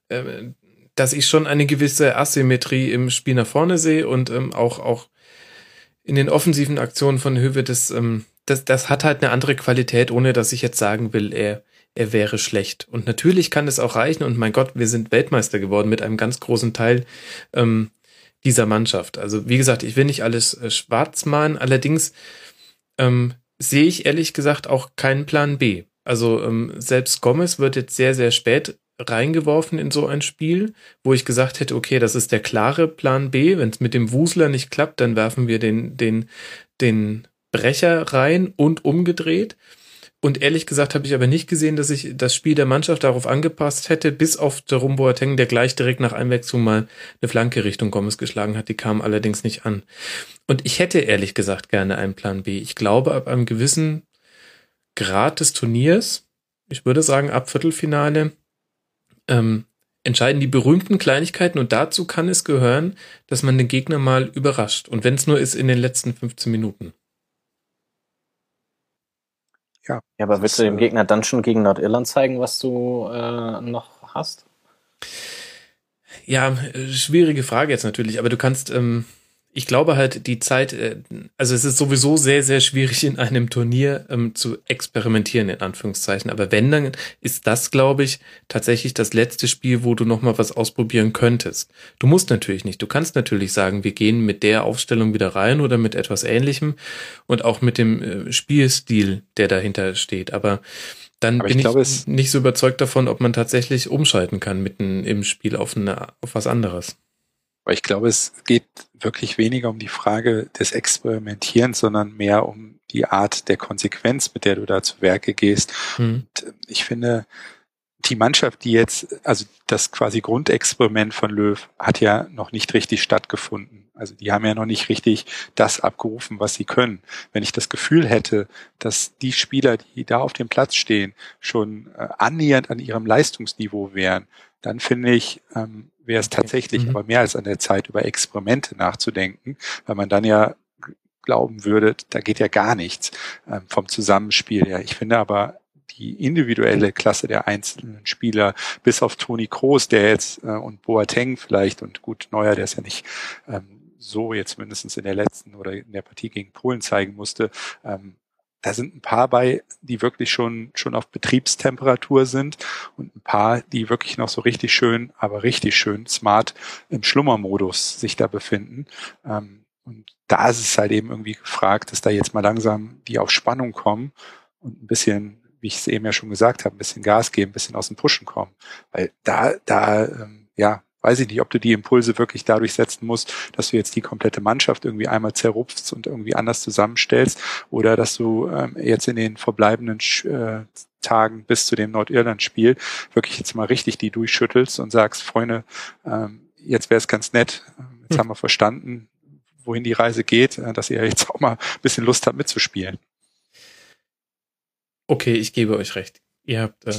äh, dass ich schon eine gewisse Asymmetrie im Spiel nach vorne sehe und ähm, auch, auch in den offensiven Aktionen von Höwe, das, ähm, das, das hat halt eine andere Qualität, ohne dass ich jetzt sagen will, er, er wäre schlecht. Und natürlich kann es auch reichen, und mein Gott, wir sind Weltmeister geworden mit einem ganz großen Teil ähm, dieser Mannschaft. Also wie gesagt, ich will nicht alles äh, schwarz malen, allerdings ähm, sehe ich ehrlich gesagt auch keinen Plan B. Also ähm, selbst Gomez wird jetzt sehr, sehr spät reingeworfen in so ein Spiel, wo ich gesagt hätte, okay, das ist der klare Plan B. Wenn es mit dem Wusler nicht klappt, dann werfen wir den, den, den Brecher rein und umgedreht. Und ehrlich gesagt habe ich aber nicht gesehen, dass ich das Spiel der Mannschaft darauf angepasst hätte, bis auf Jerome Boateng, der gleich direkt nach Einwechslung mal eine Flanke Richtung Gomez geschlagen hat. Die kam allerdings nicht an. Und ich hätte ehrlich gesagt gerne einen Plan B. Ich glaube, ab einem gewissen Grad des Turniers, ich würde sagen ab Viertelfinale, ähm, entscheiden die berühmten Kleinigkeiten und dazu kann es gehören, dass man den Gegner mal überrascht. Und wenn es nur ist in den letzten 15 Minuten. Ja, ja aber willst du dem äh, Gegner dann schon gegen Nordirland zeigen, was du äh, noch hast? Ja, äh, schwierige Frage jetzt natürlich, aber du kannst, ähm, ich glaube halt, die Zeit, äh, also es ist sowieso sehr, sehr schwierig in einem Turnier ähm, zu experimentieren, in Anführungszeichen. Aber wenn, dann ist das, glaube ich, tatsächlich das letzte Spiel, wo du nochmal was ausprobieren könntest. Du musst natürlich nicht. Du kannst natürlich sagen, wir gehen mit der Aufstellung wieder rein oder mit etwas ähnlichem und auch mit dem äh, Spielstil, der dahinter steht. Aber dann Aber bin ich, glaube, ich nicht so überzeugt davon, ob man tatsächlich umschalten kann mitten im Spiel auf, eine, auf was anderes. Aber ich glaube, es geht wirklich weniger um die Frage des Experimentierens, sondern mehr um die Art der Konsequenz, mit der du da zu Werke gehst. Mhm. Und ich finde, die Mannschaft, die jetzt, also das quasi Grundexperiment von Löw hat ja noch nicht richtig stattgefunden. Also die haben ja noch nicht richtig das abgerufen, was sie können. Wenn ich das Gefühl hätte, dass die Spieler, die da auf dem Platz stehen, schon äh, annähernd an ihrem Leistungsniveau wären, dann finde ich, ähm, wäre es tatsächlich mhm. aber mehr als an der Zeit, über Experimente nachzudenken, weil man dann ja glauben würde, da geht ja gar nichts ähm, vom Zusammenspiel her. Ich finde aber die individuelle Klasse der einzelnen Spieler, bis auf Toni Kroos, der jetzt äh, und Boateng vielleicht und gut Neuer, der ist ja nicht ähm, so jetzt mindestens in der letzten oder in der Partie gegen Polen zeigen musste, ähm, da sind ein paar bei, die wirklich schon, schon auf Betriebstemperatur sind und ein paar, die wirklich noch so richtig schön, aber richtig schön smart im Schlummermodus sich da befinden. Ähm, und da ist es halt eben irgendwie gefragt, dass da jetzt mal langsam die auf Spannung kommen und ein bisschen, wie ich es eben ja schon gesagt habe, ein bisschen Gas geben, ein bisschen aus dem Pushen kommen. Weil da, da, ähm, ja, weiß ich nicht, ob du die Impulse wirklich dadurch setzen musst, dass du jetzt die komplette Mannschaft irgendwie einmal zerrupfst und irgendwie anders zusammenstellst oder dass du ähm, jetzt in den verbleibenden äh, Tagen bis zu dem Nordirland-Spiel wirklich jetzt mal richtig die durchschüttelst und sagst, Freunde, ähm, jetzt wäre es ganz nett, jetzt hm. haben wir verstanden, wohin die Reise geht, äh, dass ihr jetzt auch mal ein bisschen Lust habt mitzuspielen. Okay, ich gebe euch recht. Ihr habt, äh,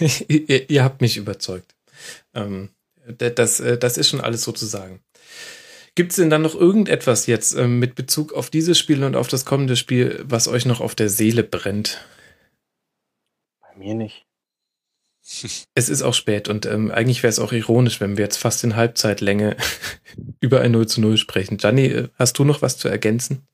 [laughs] ihr, ihr, habt mich überzeugt. Ähm, das, äh, das ist schon alles sozusagen. Gibt es denn dann noch irgendetwas jetzt ähm, mit Bezug auf dieses Spiel und auf das kommende Spiel, was euch noch auf der Seele brennt? Bei mir nicht. [laughs] [laughs] Es ist auch spät und ähm, eigentlich wäre es auch ironisch, wenn wir jetzt fast in Halbzeitlänge [laughs] über ein 0 zu 0 sprechen. Gianni, äh, hast du noch was zu ergänzen?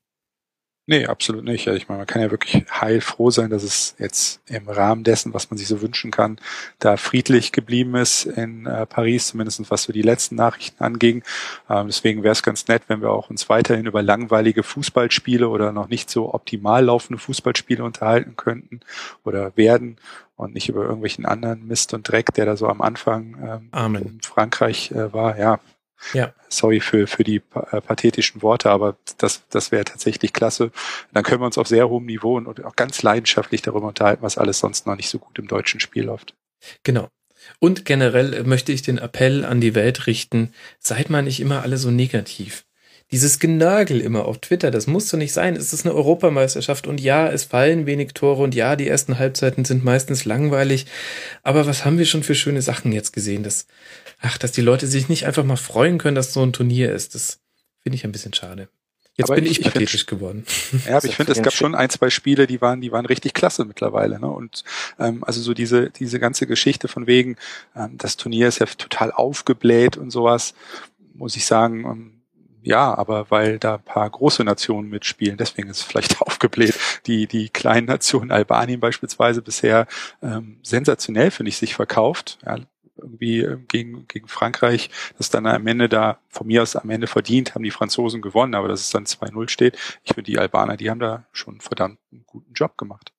Nee, absolut nicht. Ich meine, man kann ja wirklich heilfroh sein, dass es jetzt im Rahmen dessen, was man sich so wünschen kann, da friedlich geblieben ist in äh, Paris, zumindest was so die letzten Nachrichten anging. Ähm, deswegen wäre es ganz nett, wenn wir auch uns weiterhin über langweilige Fußballspiele oder noch nicht so optimal laufende Fußballspiele unterhalten könnten oder werden und nicht über irgendwelchen anderen Mist und Dreck, der da so am Anfang ähm, in Frankreich äh, war. Ja, ja. Sorry für, für die äh, pathetischen Worte, aber das, das wäre tatsächlich klasse. Dann können wir uns auf sehr hohem Niveau und auch ganz leidenschaftlich darüber unterhalten, was alles sonst noch nicht so gut im deutschen Spiel läuft. Genau. Und generell möchte ich den Appell an die Welt richten, seid mal nicht immer alle so negativ. Dieses Genörgel immer auf Twitter, das muss so nicht sein. Es ist eine Europameisterschaft und ja, es fallen wenig Tore und ja, die ersten Halbzeiten sind meistens langweilig. Aber was haben wir schon für schöne Sachen jetzt gesehen? Das, ach, dass die Leute sich nicht einfach mal freuen können, dass so ein Turnier ist. Das finde ich ein bisschen schade. Jetzt aber bin ich, ich pathetisch find, geworden. Ja, aber ich finde, es gab schon ein, zwei Spiele, die waren, die waren richtig klasse mittlerweile. Ne? Und ähm, also so diese, diese ganze Geschichte von wegen, ähm, das Turnier ist ja total aufgebläht und sowas, muss ich sagen, ähm, ja, aber weil da ein paar große Nationen mitspielen, deswegen ist es vielleicht [laughs] aufgebläht. Die, die kleinen Nationen, Albanien beispielsweise, bisher ähm, sensationell, finde ich, sich verkauft. Ja, irgendwie ähm, gegen, gegen Frankreich, das dann am Ende da, von mir aus am Ende verdient, haben die Franzosen gewonnen, aber dass es dann 2-0 steht. Ich finde, die Albaner, die haben da schon verdammt einen guten Job gemacht.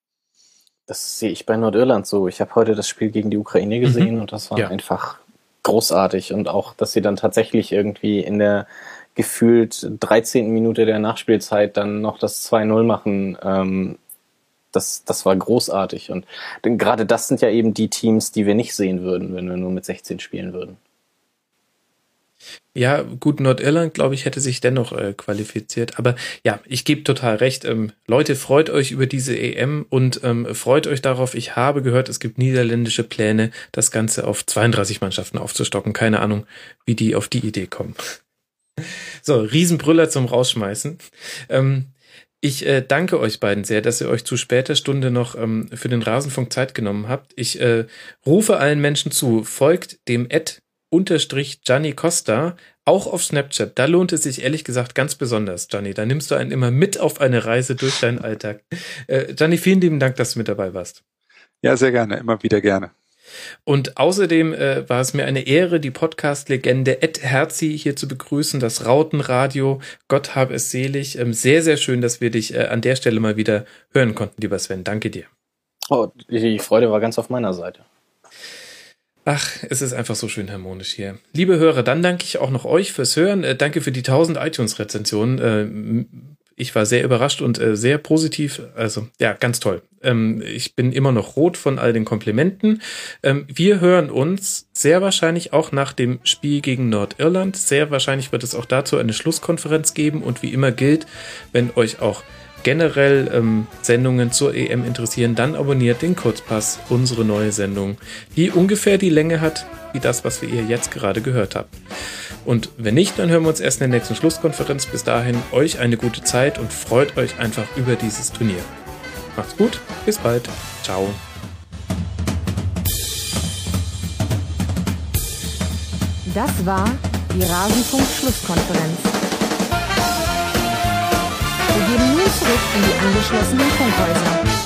Das sehe ich bei Nordirland so. Ich habe heute das Spiel gegen die Ukraine gesehen mhm. und das war ja. einfach großartig und auch, dass sie dann tatsächlich irgendwie in der gefühlt 13. Minute der Nachspielzeit dann noch das 2-0 machen, ähm, das, das war großartig. Und denn gerade das sind ja eben die Teams, die wir nicht sehen würden, wenn wir nur mit 16 spielen würden. Ja, gut, Nordirland, glaube ich, hätte sich dennoch äh, qualifiziert. Aber ja, ich gebe total recht. Ähm, Leute, freut euch über diese EM und ähm, freut euch darauf. Ich habe gehört, es gibt niederländische Pläne, das Ganze auf 32 Mannschaften aufzustocken. Keine Ahnung, wie die auf die Idee kommen. [laughs] So, Riesenbrüller zum Rausschmeißen. Ähm, ich äh, danke euch beiden sehr, dass ihr euch zu später Stunde noch ähm, für den Rasenfunk Zeit genommen habt. Ich äh, rufe allen Menschen zu, folgt dem Ed unterstrich Gianni Costa auch auf Snapchat. Da lohnt es sich ehrlich gesagt ganz besonders, Gianni. Da nimmst du einen immer mit auf eine Reise durch deinen Alltag. Äh, Gianni, vielen lieben Dank, dass du mit dabei warst. Ja, sehr gerne, immer wieder gerne. Und außerdem äh, war es mir eine Ehre, die Podcast-Legende Ed Herzi hier zu begrüßen, das Rautenradio. Gott hab es selig. Ähm, sehr, sehr schön, dass wir dich äh, an der Stelle mal wieder hören konnten, lieber Sven. Danke dir. Oh, die Freude war ganz auf meiner Seite. Ach, es ist einfach so schön harmonisch hier. Liebe Hörer, dann danke ich auch noch euch fürs Hören. Äh, danke für die 1000 iTunes-Rezensionen. Ich war sehr überrascht und äh, sehr positiv. Also ja, ganz toll. Ähm, ich bin immer noch rot von all den Komplimenten. Ähm, wir hören uns sehr wahrscheinlich auch nach dem Spiel gegen Nordirland. Sehr wahrscheinlich wird es auch dazu eine Schlusskonferenz geben. Und wie immer gilt, wenn euch auch generell ähm, Sendungen zur EM interessieren, dann abonniert den Kurzpass, unsere neue Sendung, die ungefähr die Länge hat wie das, was wir ihr jetzt gerade gehört habt. Und wenn nicht, dann hören wir uns erst in der nächsten Schlusskonferenz. Bis dahin euch eine gute Zeit und freut euch einfach über dieses Turnier. Macht's gut, bis bald. Ciao. Das war die Rasenfunk-Schlusskonferenz. Wir gehen nun zurück in die angeschlossenen Funkhäuser.